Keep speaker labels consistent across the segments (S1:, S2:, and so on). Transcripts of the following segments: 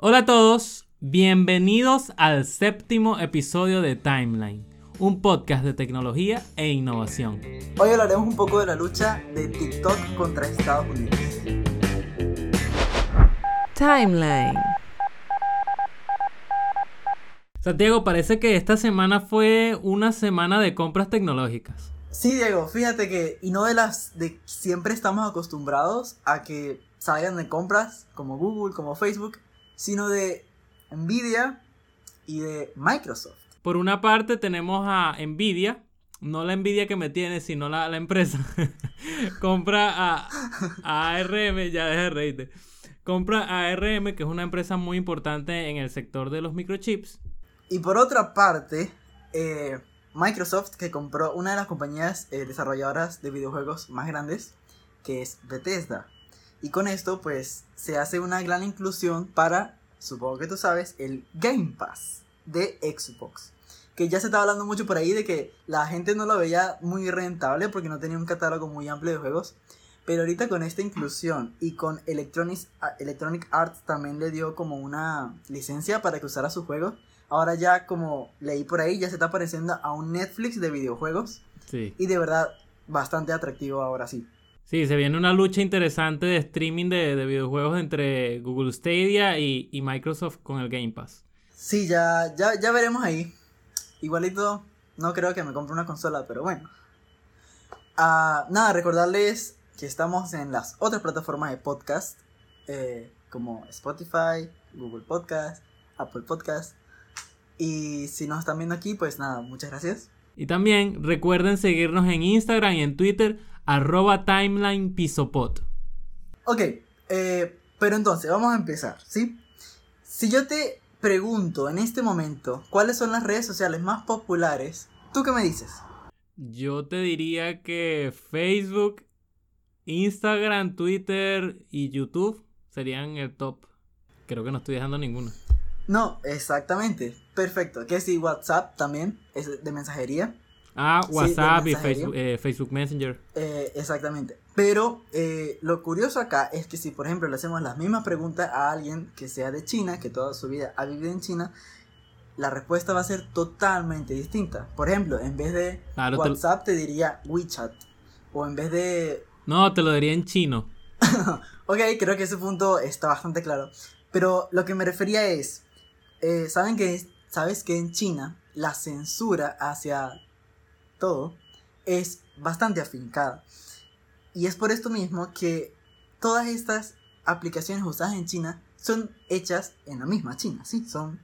S1: Hola a todos, bienvenidos al séptimo episodio de Timeline, un podcast de tecnología e innovación.
S2: Hoy hablaremos un poco de la lucha de TikTok contra Estados Unidos.
S3: Timeline.
S1: Santiago, parece que esta semana fue una semana de compras tecnológicas.
S2: Sí, Diego, fíjate que, y no de las de siempre estamos acostumbrados a que salgan de compras como Google, como Facebook, sino de Nvidia y de Microsoft.
S1: Por una parte tenemos a Nvidia, no la Nvidia que me tiene, sino la, la empresa. Compra a, a, ARM, ya deja de reírte. Compra a ARM, que es una empresa muy importante en el sector de los microchips.
S2: Y por otra parte, eh, Microsoft, que compró una de las compañías eh, desarrolladoras de videojuegos más grandes, que es Bethesda. Y con esto, pues, se hace una gran inclusión para, supongo que tú sabes, el Game Pass de Xbox. Que ya se estaba hablando mucho por ahí de que la gente no lo veía muy rentable porque no tenía un catálogo muy amplio de juegos. Pero ahorita con esta inclusión y con Electronic, Electronic Arts también le dio como una licencia para que usara sus juegos. Ahora ya como leí por ahí, ya se está pareciendo a un Netflix de videojuegos.
S1: Sí.
S2: Y de verdad, bastante atractivo ahora sí.
S1: Sí, se viene una lucha interesante de streaming de, de videojuegos entre Google Stadia y, y, Microsoft con el Game Pass.
S2: Sí, ya, ya, ya veremos ahí. Igualito, no creo que me compre una consola, pero bueno. Uh, nada, recordarles que estamos en las otras plataformas de podcast, eh, como Spotify, Google Podcast, Apple Podcast. Y si nos están viendo aquí, pues nada, muchas gracias.
S1: Y también recuerden seguirnos en Instagram y en Twitter arroba timeline pisopod.
S2: Ok, eh, pero entonces vamos a empezar, ¿sí? Si yo te pregunto en este momento cuáles son las redes sociales más populares, ¿tú qué me dices?
S1: Yo te diría que Facebook, Instagram, Twitter y YouTube serían el top. Creo que no estoy dejando ninguno.
S2: No, exactamente. Perfecto. Que si WhatsApp también es de mensajería.
S1: Ah, WhatsApp sí, y Facebook, eh, Facebook, Messenger.
S2: Eh, exactamente. Pero eh, lo curioso acá es que si, por ejemplo, le hacemos las mismas preguntas a alguien que sea de China, que toda su vida ha vivido en China, la respuesta va a ser totalmente distinta. Por ejemplo, en vez de claro, WhatsApp te... te diría WeChat. O en vez de...
S1: No, te lo diría en chino.
S2: ok, creo que ese punto está bastante claro. Pero lo que me refería es... ¿Saben que, ¿Sabes que en China la censura hacia todo, es bastante afincada. Y es por esto mismo que todas estas aplicaciones usadas en China son hechas en la misma China, ¿sí? Son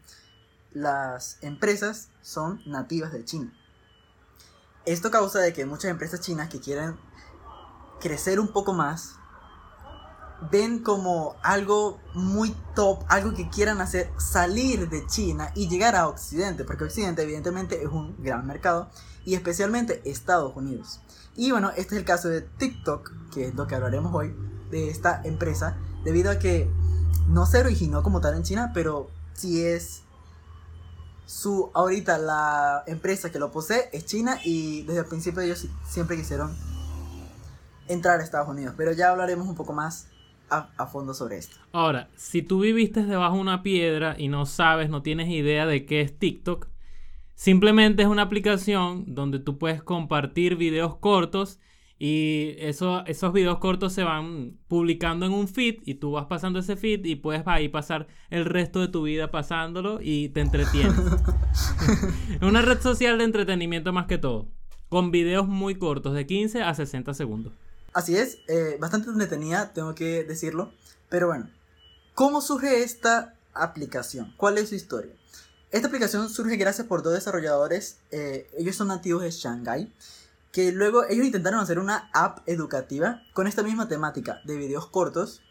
S2: las empresas son nativas de China. Esto causa de que muchas empresas chinas que quieren crecer un poco más ven como algo muy top, algo que quieran hacer salir de China y llegar a Occidente, porque Occidente evidentemente es un gran mercado y especialmente Estados Unidos. Y bueno, este es el caso de TikTok, que es lo que hablaremos hoy de esta empresa, debido a que no se originó como tal en China, pero sí es su ahorita la empresa que lo posee es China y desde el principio ellos siempre quisieron entrar a Estados Unidos, pero ya hablaremos un poco más a, a, fondo sobre esto.
S1: Ahora, si tú viviste debajo de una piedra y no sabes, no tienes idea de qué es TikTok, simplemente es una aplicación donde tú puedes compartir videos cortos y eso, esos videos cortos se van publicando en un feed y tú vas pasando ese feed y puedes ahí pasar el resto de tu vida pasándolo y te entretienes. es una red social de entretenimiento más que todo, con videos muy cortos, de 15 a 60 segundos.
S2: Así es, eh, bastante entretenida, tengo que decirlo. Pero bueno, ¿cómo surge esta aplicación? ¿Cuál es su historia? Esta aplicación surge gracias por dos desarrolladores, eh, ellos son nativos de Shanghai, que luego ellos intentaron hacer una app educativa con esta misma temática de videos cortos,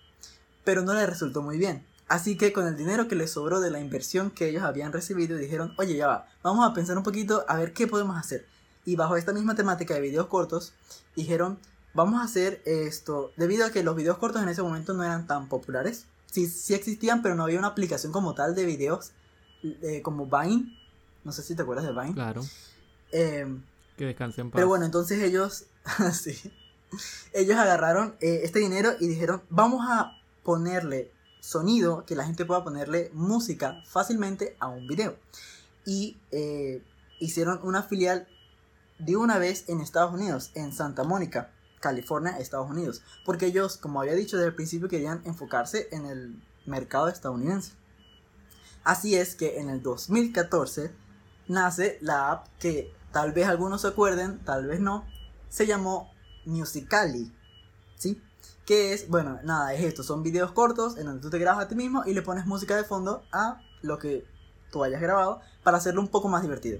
S2: pero no les resultó muy bien. Así que con el dinero que les sobró de la inversión que ellos habían recibido, dijeron, oye, ya va, vamos a pensar un poquito a ver qué podemos hacer. Y bajo esta misma temática de videos cortos, dijeron, vamos a hacer esto, debido a que los videos cortos en ese momento no eran tan populares. Sí, sí existían, pero no había una aplicación como tal de videos eh, como Vine. No sé si te acuerdas de Vine.
S1: Claro.
S2: Eh,
S1: que descansen
S2: Pero bueno, entonces ellos, sí, ellos agarraron eh, este dinero y dijeron, vamos a ponerle sonido que la gente pueda ponerle música fácilmente a un video. Y eh, hicieron una filial de una vez en Estados Unidos, en Santa Mónica, California, Estados Unidos. Porque ellos, como había dicho desde el principio, querían enfocarse en el mercado estadounidense. Así es que en el 2014 nace la app que tal vez algunos se acuerden, tal vez no, se llamó Musically. ¿Sí? Que es, bueno, nada, es esto, son videos cortos en donde tú te grabas a ti mismo y le pones música de fondo a lo que tú hayas grabado para hacerlo un poco más divertido.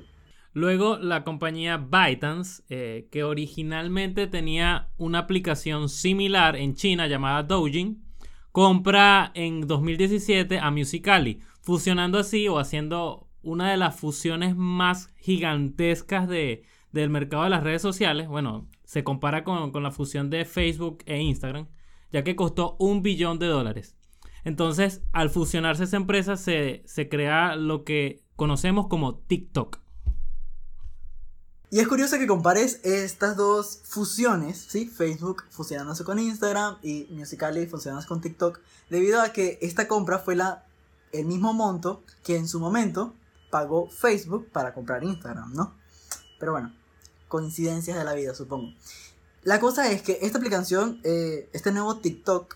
S1: Luego la compañía ByteDance, eh, que originalmente tenía una aplicación similar en China llamada Doujin, compra en 2017 a Musically, fusionando así o haciendo una de las fusiones más gigantescas de, del mercado de las redes sociales. Bueno, se compara con, la fusión de Facebook e Instagram, ya que costó un billón de dólares. Entonces, al fusionarse esa empresa, se, se crea lo que conocemos como TikTok.
S2: Y es curioso que compares estas dos fusiones, ¿sí? Facebook fusionándose con Instagram y Musical.ly fusionándose con TikTok, debido a que esta compra fue la, el mismo monto que en su momento pagó Facebook para comprar Instagram, ¿no? Pero bueno, coincidencias de la vida, supongo. La cosa es que esta aplicación, eh, este nuevo TikTok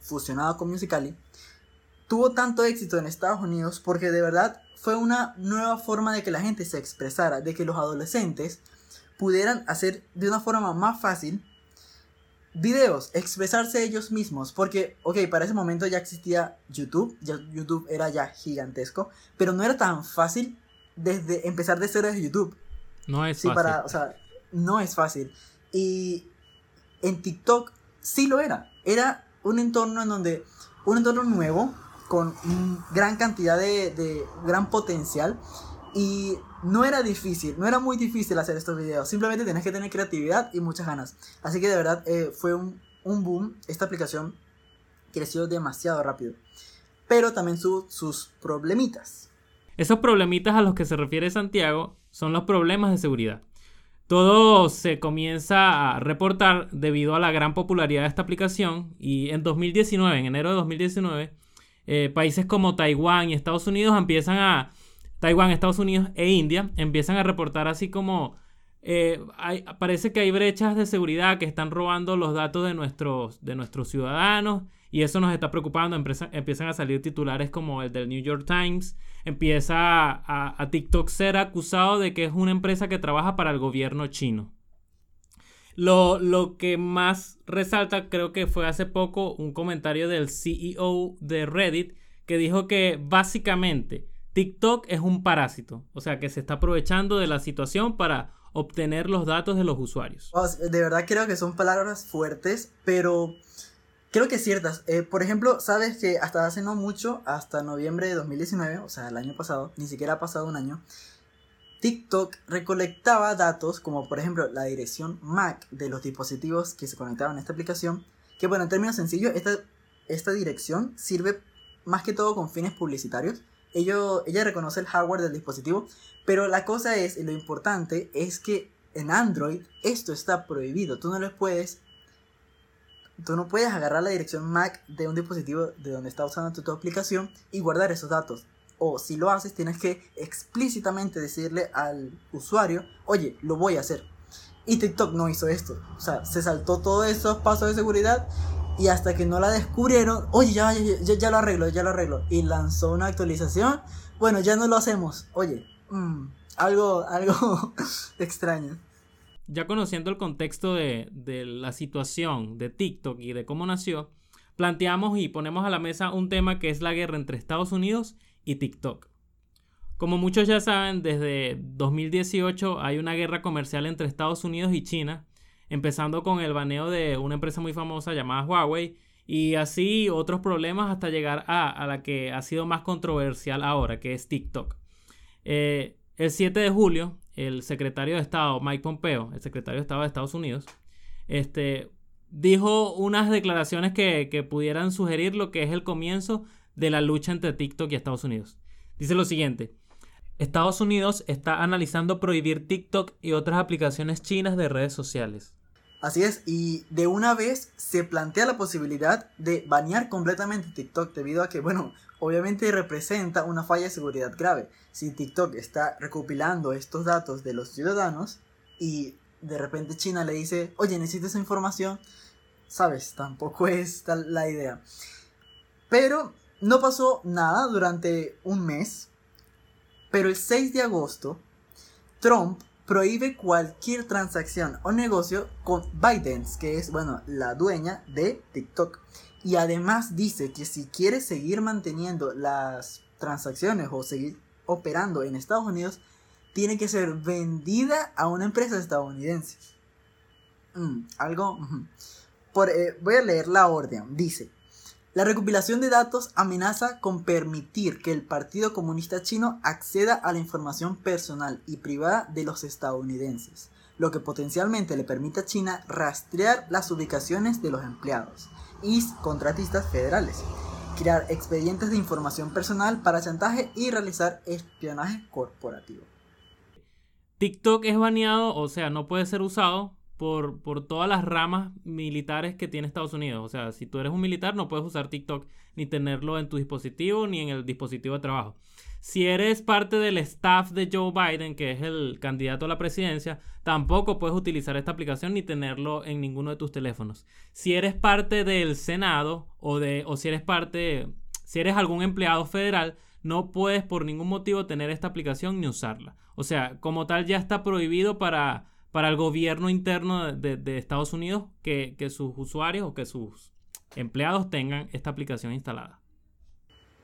S2: fusionado con Musical.ly, tuvo tanto éxito en Estados Unidos porque de verdad fue una nueva forma de que la gente se expresara, de que los adolescentes pudieran hacer de una forma más fácil videos, expresarse ellos mismos, porque, ok, para ese momento ya existía YouTube, ya YouTube era ya gigantesco, pero no era tan fácil desde empezar de cero desde YouTube.
S1: No es
S2: sí,
S1: fácil.
S2: Para, o sea, no es fácil. Y en TikTok sí lo era. Era un entorno en donde, un entorno nuevo, con gran cantidad de, gran potencial. Y no era difícil, no era muy difícil hacer estos videos. Simplemente tenés que tener creatividad y muchas ganas. Así que de verdad eh, fue un, boom. Esta aplicación creció demasiado rápido. Pero también sus problemitas.
S1: Esos problemitas a los que se refiere Santiago son los problemas de seguridad. Todo se comienza a reportar debido a la gran popularidad de esta aplicación y en 2019, en enero de 2019, eh, países como Taiwán y Estados Unidos empiezan a... Taiwán, Estados Unidos e India empiezan a reportar así como... Eh, parece que hay brechas de seguridad que están robando los datos de nuestros, de nuestros ciudadanos y eso nos está preocupando. empiezan a salir titulares como el del New York Times. Empieza a, a TikTok ser acusado de que es una empresa que trabaja para el gobierno chino. Lo, que más resalta, creo que fue hace poco un comentario del CEO de Reddit que dijo que básicamente TikTok es un parásito, o sea que se está aprovechando de la situación para obtener los datos de los usuarios.
S2: De verdad creo que son palabras fuertes, pero creo que ciertas. Eh, por ejemplo, sabes que hasta hace no mucho, hasta noviembre de 2019, o sea, el año pasado, ni siquiera ha pasado un año, TikTok recolectaba datos como por ejemplo la dirección MAC de los dispositivos que se conectaban a esta aplicación. Que bueno, en términos sencillos, esta, esta dirección sirve más que todo con fines publicitarios. Ella reconoce el hardware del dispositivo, pero la cosa es, y lo importante, es que en Android esto está prohibido. Tú no lo puedes tú no puedes agarrar la dirección MAC de un dispositivo de donde está usando tu aplicación y guardar esos datos o si lo haces tienes que explícitamente decirle al usuario, oye, lo voy a hacer. Y TikTok no hizo esto. O sea, se saltó todos esos pasos de seguridad y hasta que no la descubrieron, oye, ya, ya, lo arreglo, ya lo arreglo. Y lanzó una actualización. Bueno, ya no lo hacemos. Oye, mm, algo, algo extraño.
S1: Ya conociendo el contexto de, de la situación de TikTok y de cómo nació, planteamos y ponemos a la mesa un tema que es la guerra entre Estados Unidos y TikTok. Como muchos ya saben, desde 2018 hay una guerra comercial entre Estados Unidos y China, empezando con el baneo de una empresa muy famosa llamada Huawei y así otros problemas hasta llegar a, la que ha sido más controversial ahora, que es TikTok. Eh, el 7 de julio, el secretario de Estado, Mike Pompeo, el secretario de Estado de Estados Unidos, este, dijo unas declaraciones que, que pudieran sugerir lo que es el comienzo de la lucha entre TikTok y Estados Unidos. Dice lo siguiente. Estados Unidos está analizando prohibir TikTok y otras aplicaciones chinas de redes sociales.
S2: Así es, y de una vez se plantea la posibilidad de banear completamente TikTok debido a que, bueno, obviamente representa una falla de seguridad grave. Si TikTok está recopilando estos datos de los ciudadanos y de repente China le dice, oye, necesito esa información, sabes, tampoco es la idea. Pero no pasó nada durante un mes, pero el 6 de agosto, Trump prohíbe cualquier transacción o negocio con ByteDance, que es, bueno, la dueña de TikTok. Y además dice que si quiere seguir manteniendo las transacciones o seguir operando en Estados Unidos, tiene que ser vendida a una empresa estadounidense. Mm, algo... Por, eh, voy a leer la orden. Dice, la recopilación de datos amenaza con permitir que el Partido Comunista Chino acceda a la información personal y privada de los estadounidenses, lo que potencialmente le permite a China rastrear las ubicaciones de los empleados y contratistas federales, crear expedientes de información personal para chantaje y realizar espionaje corporativo.
S1: TikTok es baneado, o sea, no puede ser usado por, por todas las ramas militares que tiene Estados Unidos. O sea, si tú eres un militar no puedes usar TikTok ni tenerlo en tu dispositivo ni en el dispositivo de trabajo. Si eres parte del staff de Joe Biden, que es el candidato a la presidencia, tampoco puedes utilizar esta aplicación ni tenerlo en ninguno de tus teléfonos. Si eres parte del Senado o, de, o si eres parte, si eres algún empleado federal, no puedes por ningún motivo tener esta aplicación ni usarla. O sea, como tal ya está prohibido para para el gobierno interno de, Estados Unidos que, sus usuarios o que sus empleados tengan esta aplicación instalada.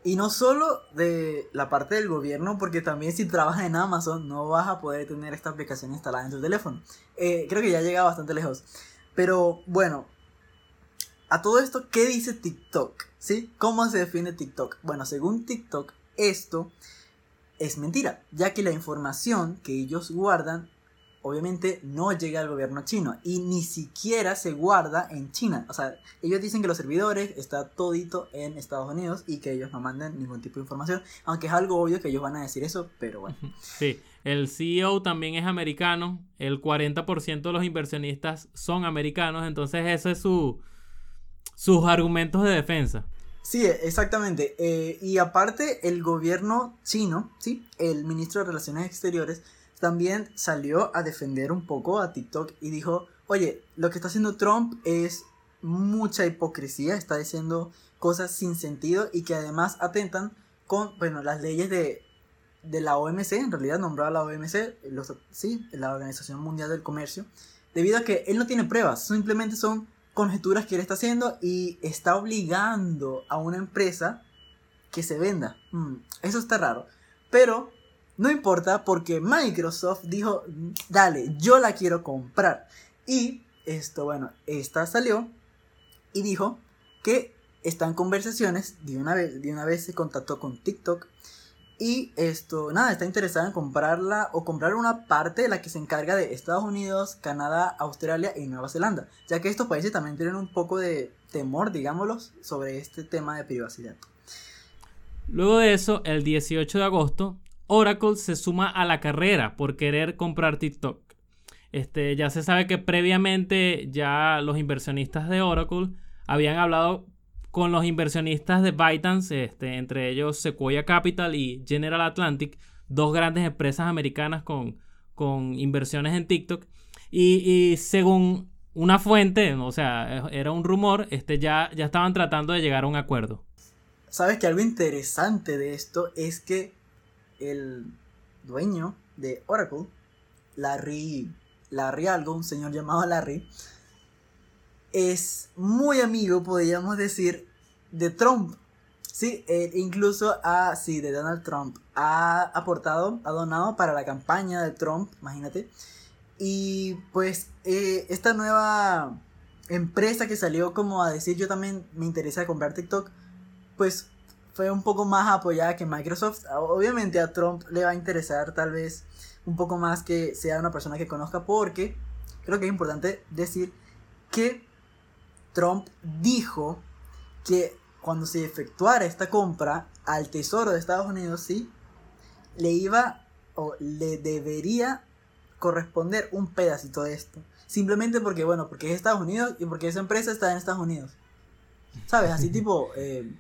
S2: Y no solo de la parte del gobierno, porque también si trabajas en Amazon no vas a poder tener esta aplicación instalada en tu teléfono. Eh, creo que ya llega bastante lejos. Pero bueno, a todo esto, ¿qué dice TikTok? ¿Sí? ¿Cómo se define TikTok? Bueno, según TikTok, esto es mentira, ya que la información que ellos guardan obviamente no llega al gobierno chino y ni siquiera se guarda en China. O sea, ellos dicen que los servidores está todito en Estados Unidos y que ellos no mandan ningún tipo de información, aunque es algo obvio que ellos van a decir eso, pero bueno.
S1: Sí, el CEO también es americano, el 40% de los inversionistas son americanos, entonces ese es su sus argumentos de defensa.
S2: Sí, exactamente. Eh, y aparte, el gobierno chino, ¿sí? el ministro de Relaciones Exteriores, también salió a defender un poco a TikTok y dijo, oye, lo que está haciendo Trump es mucha hipocresía, está diciendo cosas sin sentido y que además atentan con, bueno, las leyes de, de la OMC, en realidad nombrada la OMC, sí, la Organización Mundial del Comercio, debido a que él no tiene pruebas, simplemente son conjeturas que él está haciendo y está obligando a una empresa que se venda. Mm, eso está raro. Pero no importa porque Microsoft dijo, dale, yo la quiero comprar. Y esto, bueno, esta salió y dijo que está en conversaciones, de una vez, de una vez se contactó con TikTok y esto, nada, está interesada en comprarla o comprar una parte de la que se encarga de Estados Unidos, Canadá, Australia y Nueva Zelanda, ya que estos países también tienen un poco de temor, digámoslo, sobre este tema de privacidad.
S1: Luego de eso, el 18 de agosto, Oracle se suma a la carrera por querer comprar TikTok. Este, ya se sabe que previamente ya los inversionistas de Oracle habían hablado con los inversionistas de ByteDance, este, entre ellos Sequoia Capital y General Atlantic, dos grandes empresas americanas con, con inversiones en TikTok. Y, según una fuente, o sea, era un rumor, este, ya, ya estaban tratando de llegar a un acuerdo.
S2: Sabes que algo interesante de esto es que el dueño de Oracle, Larry, Larry algo, un señor llamado Larry, es muy amigo, podríamos decir, de Trump. Sí, incluso a, sí, de Donald Trump. Ha aportado, ha donado para la campaña de Trump, imagínate. Y pues eh, esta nueva empresa que salió como a decir yo también me interesa comprar TikTok, pues fue un poco más apoyada que Microsoft. Obviamente a Trump le va a interesar tal vez un poco más que sea una persona que conozca porque creo que es importante decir que Trump dijo que cuando se efectuara esta compra al Tesoro de Estados Unidos, sí, le iba o le debería corresponder un pedacito de esto. Simplemente porque, bueno, porque es Estados Unidos y porque esa empresa está en Estados Unidos. ¿Sabes? Así tipo, eh,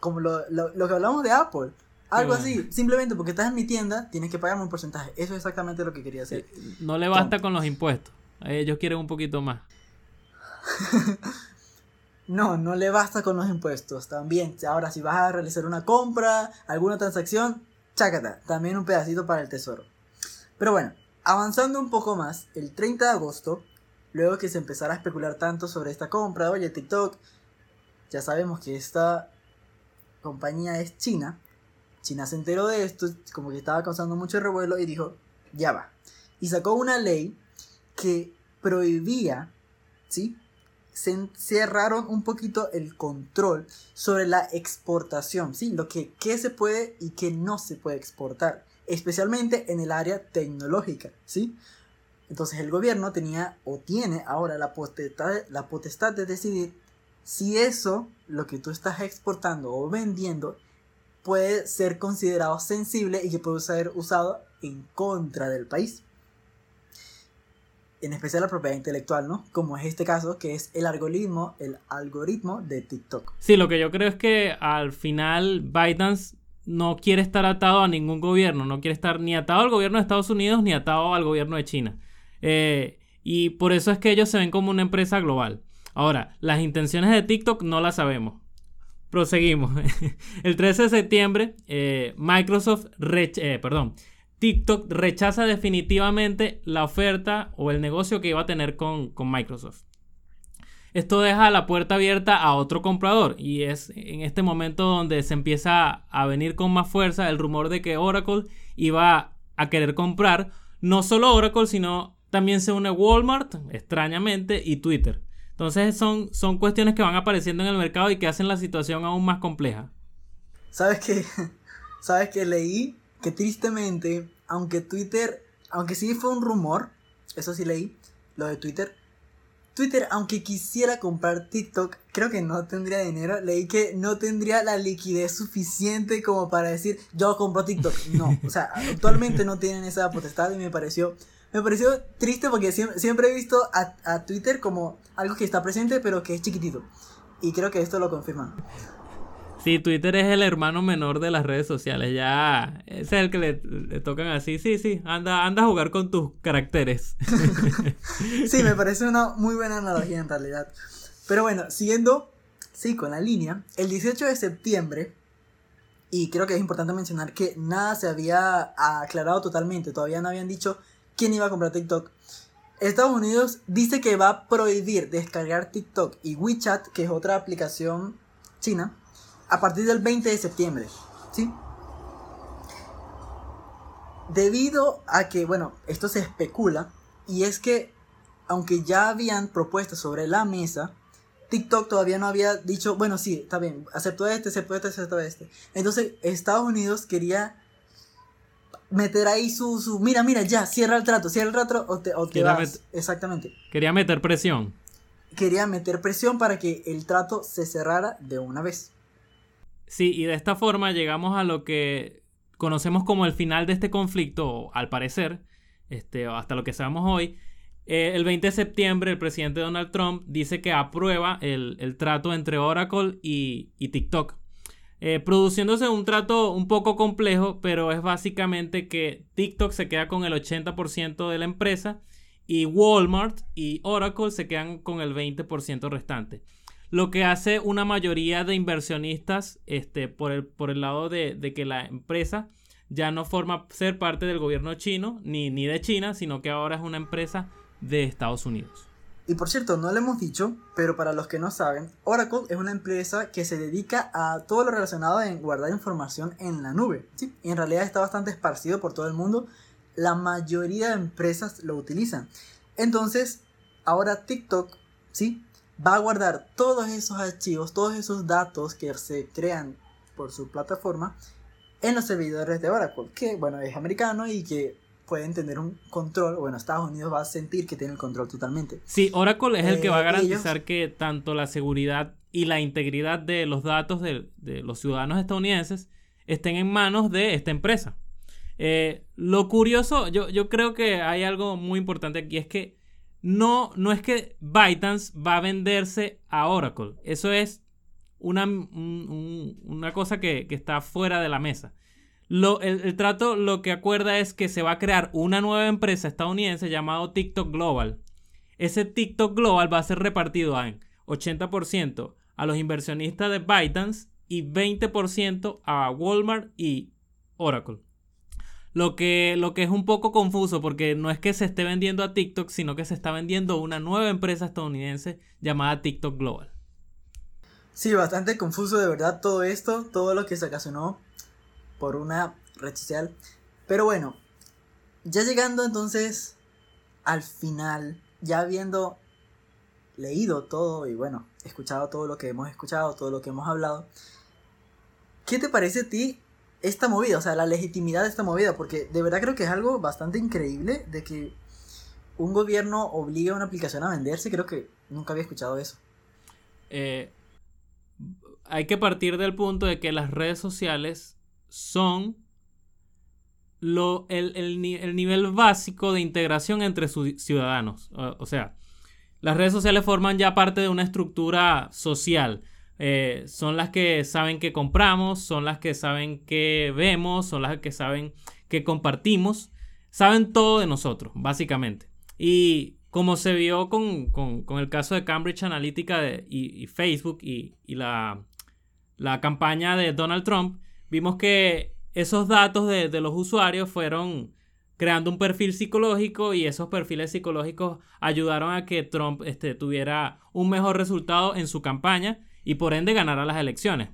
S2: como lo, lo, lo, que hablamos de Apple. Algo así, simplemente porque estás en mi tienda, tienes que pagarme un porcentaje. Eso es exactamente lo que quería hacer.
S1: No le basta con los impuestos. Ellos quieren un poquito más.
S2: no, no le basta con los impuestos. También, ahora si vas a realizar una compra, alguna transacción, chácata, también un pedacito para el tesoro. Pero bueno, avanzando un poco más, el 30 de agosto, luego que se empezara a especular tanto sobre esta compra, oye, TikTok, ya sabemos que esta compañía es china. China se enteró de esto, como que estaba causando mucho revuelo y dijo, ya va. Y sacó una ley que prohibía, ¿sí? Se cerraron un poquito el control sobre la exportación, ¿sí? Lo que qué se puede y qué no se puede exportar, especialmente en el área tecnológica, ¿sí? Entonces el gobierno tenía o tiene ahora la potestad, la potestad de decidir si eso, lo que tú estás exportando o vendiendo, puede ser considerado sensible y que puede ser usado en contra del país. En especial la propiedad intelectual, ¿no? Como es este caso, que es el algoritmo, el algoritmo de TikTok.
S1: Sí, lo que yo creo es que al final ByteDance no quiere estar atado a ningún gobierno, no quiere estar ni atado al gobierno de Estados Unidos ni atado al gobierno de China. Eh, y por eso es que ellos se ven como una empresa global. Ahora, las intenciones de TikTok no las sabemos. Proseguimos. El 13 de septiembre, eh, Microsoft, eh, perdón, TikTok rechaza definitivamente la oferta o el negocio que iba a tener con, con Microsoft. Esto deja la puerta abierta a otro comprador y es en este momento donde se empieza a venir con más fuerza el rumor de que Oracle iba a querer comprar no solo Oracle, sino también se une Walmart, extrañamente, y Twitter. Entonces son, son cuestiones que van apareciendo en el mercado y que hacen la situación aún más compleja.
S2: ¿Sabes qué? ¿Sabes que leí? Que tristemente, aunque Twitter, aunque sí fue un rumor, eso sí leí, lo de Twitter, Twitter, aunque quisiera comprar TikTok, creo que no tendría dinero. Leí que no tendría la liquidez suficiente como para decir, yo compro TikTok. No, o sea, actualmente no tienen esa potestad y me pareció me pareció triste porque siempre, he visto a, Twitter como algo que está presente pero que es chiquitito. Y creo que esto lo confirma.
S1: Sí, Twitter es el hermano menor de las redes sociales. Ya es el que le, tocan así. Sí, sí, anda, anda a jugar con tus caracteres.
S2: sí, me parece una muy buena analogía en realidad. Pero bueno, siguiendo, sí, con la línea, el 18 de septiembre, y creo que es importante mencionar que nada se había aclarado totalmente, todavía no habían dicho quién iba a comprar TikTok. Estados Unidos dice que va a prohibir descargar TikTok y WeChat, que es otra aplicación china, a partir del 20 de septiembre. ¿Sí? Debido a que, bueno, esto se especula, y es que, aunque ya habían propuestas sobre la mesa, TikTok todavía no había dicho, bueno, sí, está bien, acepto este, acepto este, acepto este. Entonces, Estados Unidos quería meter ahí su, su, mira, mira, ya, cierra el trato, cierra el trato o te, o te vas. Exactamente.
S1: Quería meter presión.
S2: Quería meter presión para que el trato se cerrara de una vez.
S1: Sí, y de esta forma llegamos a lo que conocemos como el final de este conflicto, al parecer, este, hasta lo que sabemos hoy. Eh, el 20 de septiembre, el presidente Donald Trump dice que aprueba el, el trato entre Oracle y, y TikTok. Eh, produciéndose un trato un poco complejo, pero es básicamente que TikTok se queda con el 80% de la empresa y Walmart y Oracle se quedan con el 20% restante. Lo que hace una mayoría de inversionistas este, por, el, por el lado de, de, que la empresa ya no forma ser parte del gobierno chino ni, ni de China, sino que ahora es una empresa de Estados Unidos.
S2: Y por cierto, no lo hemos dicho, pero para los que no saben, Oracle es una empresa que se dedica a todo lo relacionado en guardar información en la nube. ¿sí? Y en realidad está bastante esparcido por todo el mundo. La mayoría de empresas lo utilizan. Entonces, ahora TikTok, ¿sí? Va a guardar todos esos archivos, todos esos datos que se crean por su plataforma en los servidores de Oracle, que bueno, es americano y que pueden tener un control, bueno, Estados Unidos va a sentir que tiene el control totalmente.
S1: Sí, Oracle es el que va a eh, garantizar que tanto la seguridad y la integridad de los datos de, los ciudadanos estadounidenses estén en manos de esta empresa. Eh, lo curioso, yo, yo creo que hay algo muy importante aquí, es que no, no es que ByteDance va a venderse a Oracle. Eso es una, una cosa que, está fuera de la mesa. Lo, el, trato lo que acuerda es que se va a crear una nueva empresa estadounidense llamado TikTok Global. Ese TikTok Global va a ser repartido en 80% a los inversionistas de ByteDance y 20% a Walmart y Oracle. Lo que, lo que es un poco confuso porque no es que se esté vendiendo a TikTok, sino que se está vendiendo una nueva empresa estadounidense llamada TikTok Global.
S2: Sí, bastante confuso de verdad todo esto, todo lo que se ocasionó por una red social. Pero bueno, ya llegando entonces al final, ya habiendo leído todo y bueno, escuchado todo lo que hemos escuchado, todo lo que hemos hablado, ¿qué te parece a ti esta movida, o sea, la legitimidad de esta movida, porque de verdad creo que es algo bastante increíble de que un gobierno obligue a una aplicación a venderse, creo que nunca había escuchado eso.
S1: Eh, hay que partir del punto de que las redes sociales son lo, el, nivel básico de integración entre sus ciudadanos. o sea, las redes sociales forman ya parte de una estructura social eh, son las que saben que compramos, son las que saben que vemos, son las que saben que compartimos, saben todo de nosotros, básicamente. Y como se vio con, el caso de Cambridge Analytica y, Facebook y, la, campaña de Donald Trump, vimos que esos datos de, los usuarios fueron creando un perfil psicológico y esos perfiles psicológicos ayudaron a que Trump este, tuviera un mejor resultado en su campaña y por ende ganará las elecciones.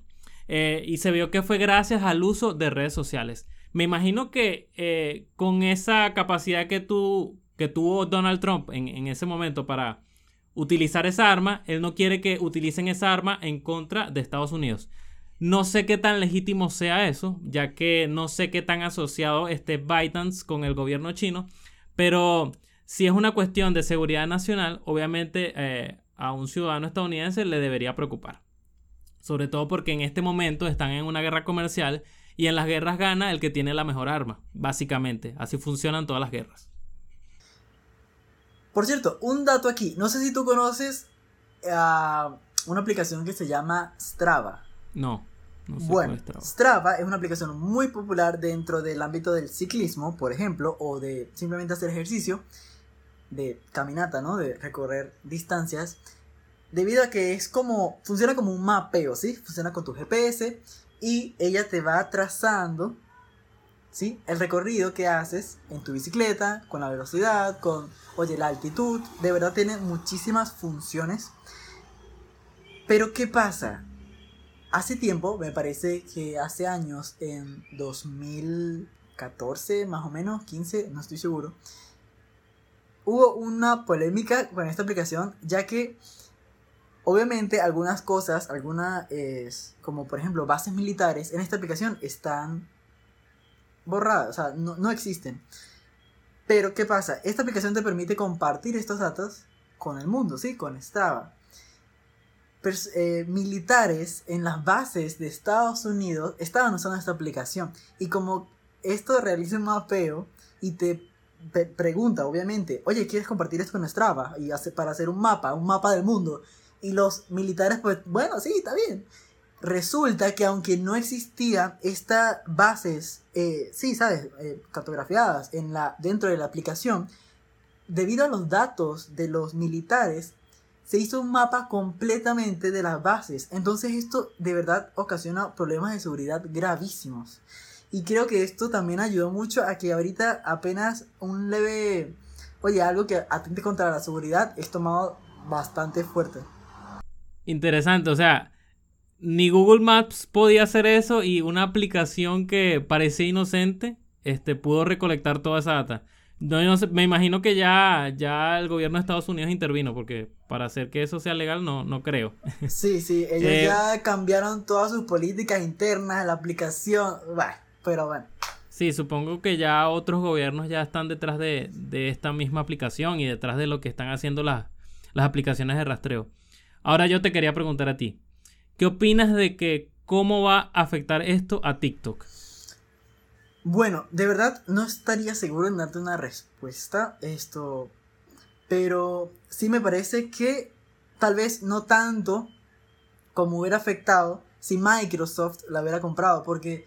S1: Eh, y se vio que fue gracias al uso de redes sociales. Me imagino que eh, con esa capacidad que, que tuvo Donald Trump en, en, ese momento para utilizar esa arma, él no quiere que utilicen esa arma en contra de Estados Unidos. No sé qué tan legítimo sea eso, ya que no sé qué tan asociado esté ByteDance con el gobierno chino, pero si es una cuestión de seguridad nacional, obviamente eh, a un ciudadano estadounidense le debería preocupar. Sobre todo porque en este momento están en una guerra comercial y en las guerras gana el que tiene la mejor arma, básicamente. Así funcionan todas las guerras.
S2: Por cierto, un dato aquí. No sé si tú conoces ah, una aplicación que se llama Strava.
S1: No.
S2: no sé bueno, Strava. Strava es una aplicación muy popular dentro del ámbito del ciclismo, por ejemplo, o de simplemente hacer ejercicio de caminata, ¿no? De recorrer distancias. Debido a que es como, funciona como un mapeo, ¿sí? Funciona con tu GPS y ella te va trazando, ¿sí? El recorrido que haces en tu bicicleta, con la velocidad, con, oye, la altitud. De verdad tiene muchísimas funciones. Pero ¿qué pasa? Hace tiempo, me parece que hace años, en 2014 más o menos, 15, no estoy seguro, hubo una polémica con esta aplicación, ya que obviamente algunas cosas, algunas, como por ejemplo bases militares en esta aplicación están borradas, o sea, no, existen. Pero, ¿qué pasa? Esta aplicación te permite compartir estos datos con el mundo, ¿sí? Con Strava. Eh, militares en las bases de Estados Unidos estaban usando esta aplicación. Y como esto realiza un mapeo y te pregunta, obviamente, oye, ¿quieres compartir esto con Strava? Y hace, para hacer un mapa, un mapa del mundo. Y los militares, pues, bueno, sí, está bien. Resulta que aunque no existía estas bases, eh, sí, ¿sabes? Eh, cartografiadas en la, dentro de la aplicación, debido a los datos de los militares, se hizo un mapa completamente de las bases. Entonces esto de verdad ocasiona problemas de seguridad gravísimos. Y creo que esto también ayudó mucho a que ahorita apenas un leve, oye, algo que atente contra la seguridad es tomado bastante fuerte.
S1: Interesante, o sea, ni Google Maps podía hacer eso y una aplicación que parecía inocente este, pudo recolectar toda esa data. No, me imagino que ya, ya el gobierno de Estados Unidos intervino, porque para hacer que eso sea legal no, no creo.
S2: Sí, sí, ellos eh, ya cambiaron todas sus políticas internas, la aplicación. Bueno, pero bueno.
S1: Sí, supongo que ya otros gobiernos ya están detrás de, esta misma aplicación y detrás de lo que están haciendo las, las aplicaciones de rastreo. Ahora yo te quería preguntar a ti, ¿qué opinas de que cómo va a afectar esto a TikTok?
S2: Bueno, de verdad no estaría seguro en darte una respuesta. Esto. Pero sí me parece que tal vez no tanto como hubiera afectado si Microsoft la hubiera comprado. Porque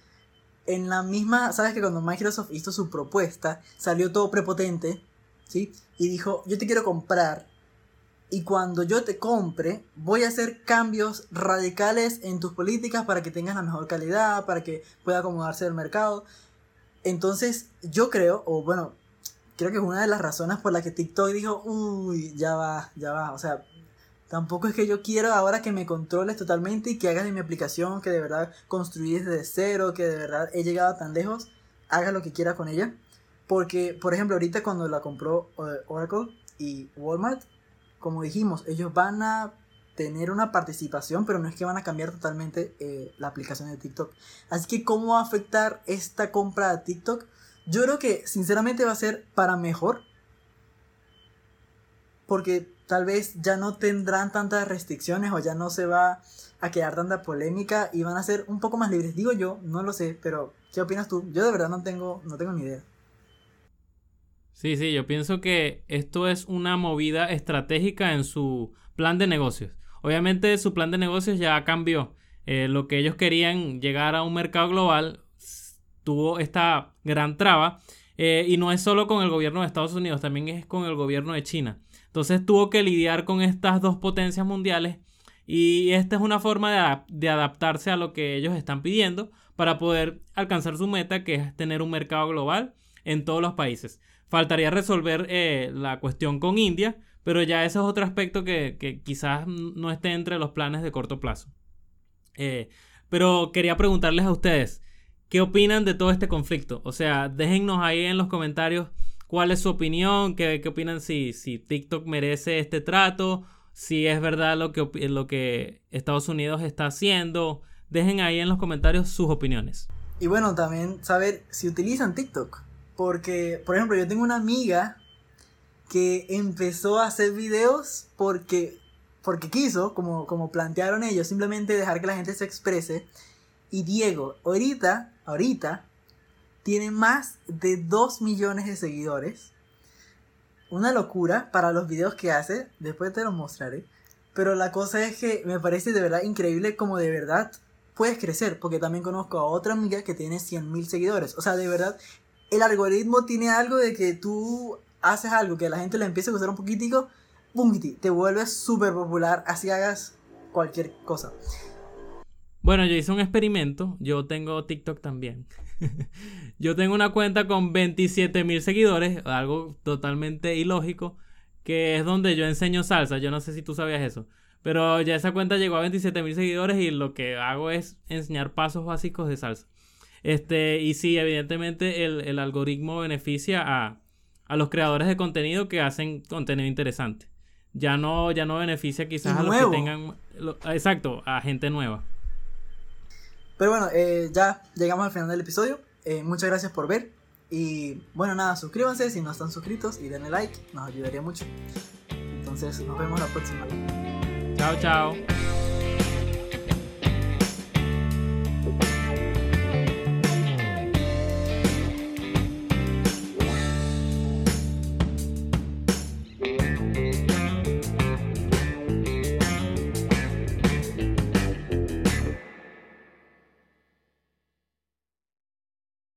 S2: en la misma. ¿Sabes que cuando Microsoft hizo su propuesta salió todo prepotente? ¿Sí? Y dijo: Yo te quiero comprar. Y cuando yo te compre, voy a hacer cambios radicales en tus políticas para que tengas la mejor calidad, para que pueda acomodarse el mercado. Entonces, yo creo, o bueno, creo que es una de las razones por las que TikTok dijo, uy, ya va, ya va. O sea, tampoco es que yo quiero ahora que me controles totalmente y que hagas de mi aplicación, que de verdad construí desde cero, que de verdad he llegado tan lejos, haga lo que quiera con ella. Porque, por ejemplo, ahorita cuando la compró eh, Oracle y Walmart, como dijimos, ellos van a tener una participación, pero no es que van a cambiar totalmente eh, la aplicación de TikTok. Así que, ¿cómo va a afectar esta compra a TikTok? Yo creo que, sinceramente, va a ser para mejor. Porque tal vez ya no tendrán tantas restricciones o ya no se va a quedar tanta polémica y van a ser un poco más libres. Digo yo, no lo sé, pero ¿qué opinas tú? Yo de verdad no tengo, no tengo ni idea.
S1: Sí, sí, yo pienso que esto es una movida estratégica en su plan de negocios. Obviamente su plan de negocios ya cambió. Eh, lo que ellos querían llegar a un mercado global tuvo esta gran traba. Eh, y no es solo con el gobierno de Estados Unidos, también es con el gobierno de China. Entonces tuvo que lidiar con estas dos potencias mundiales y esta es una forma de, adaptarse a lo que ellos están pidiendo para poder alcanzar su meta, que es tener un mercado global en todos los países. Faltaría resolver eh, la cuestión con India, pero ya ese es otro aspecto que, quizás no esté entre los planes de corto plazo. Eh, pero quería preguntarles a ustedes, ¿qué opinan de todo este conflicto? O sea, déjennos ahí en los comentarios cuál es su opinión, qué, qué opinan si, si TikTok merece este trato, si es verdad lo que, lo que Estados Unidos está haciendo. Dejen ahí en los comentarios sus opiniones.
S2: Y bueno, también saber si utilizan TikTok. Porque, por ejemplo, yo tengo una amiga que empezó a hacer videos porque, porque quiso, como, como plantearon ellos, simplemente dejar que la gente se exprese. Y Diego, ahorita, ahorita, tiene más de 2 millones de seguidores. Una locura para los videos que hace, después te los mostraré. Pero la cosa es que me parece de verdad increíble como de verdad puedes crecer, porque también conozco a otra amiga que tiene 100 mil seguidores. O sea, de verdad, el algoritmo tiene algo de que tú haces algo que la gente le empieza a gustar un poquitico, ¡pum! te vuelves súper popular, así hagas cualquier cosa.
S1: Bueno, yo hice un experimento, yo tengo TikTok también. yo tengo una cuenta con 27 mil seguidores, algo totalmente ilógico, que es donde yo enseño salsa, yo no sé si tú sabías eso. Pero ya esa cuenta llegó a 27 mil seguidores y lo que hago es enseñar pasos básicos de salsa. Este, y sí, evidentemente el, el algoritmo beneficia a, a los creadores de contenido que hacen contenido interesante. Ya no, ya no beneficia quizás a los que tengan. exacto, a gente nueva.
S2: Pero bueno, eh, ya llegamos al final del episodio. Eh, muchas gracias por ver. Y bueno, nada, suscríbanse si no están suscritos y denle like, nos ayudaría mucho. Entonces, nos vemos la próxima.
S1: Chao, chao.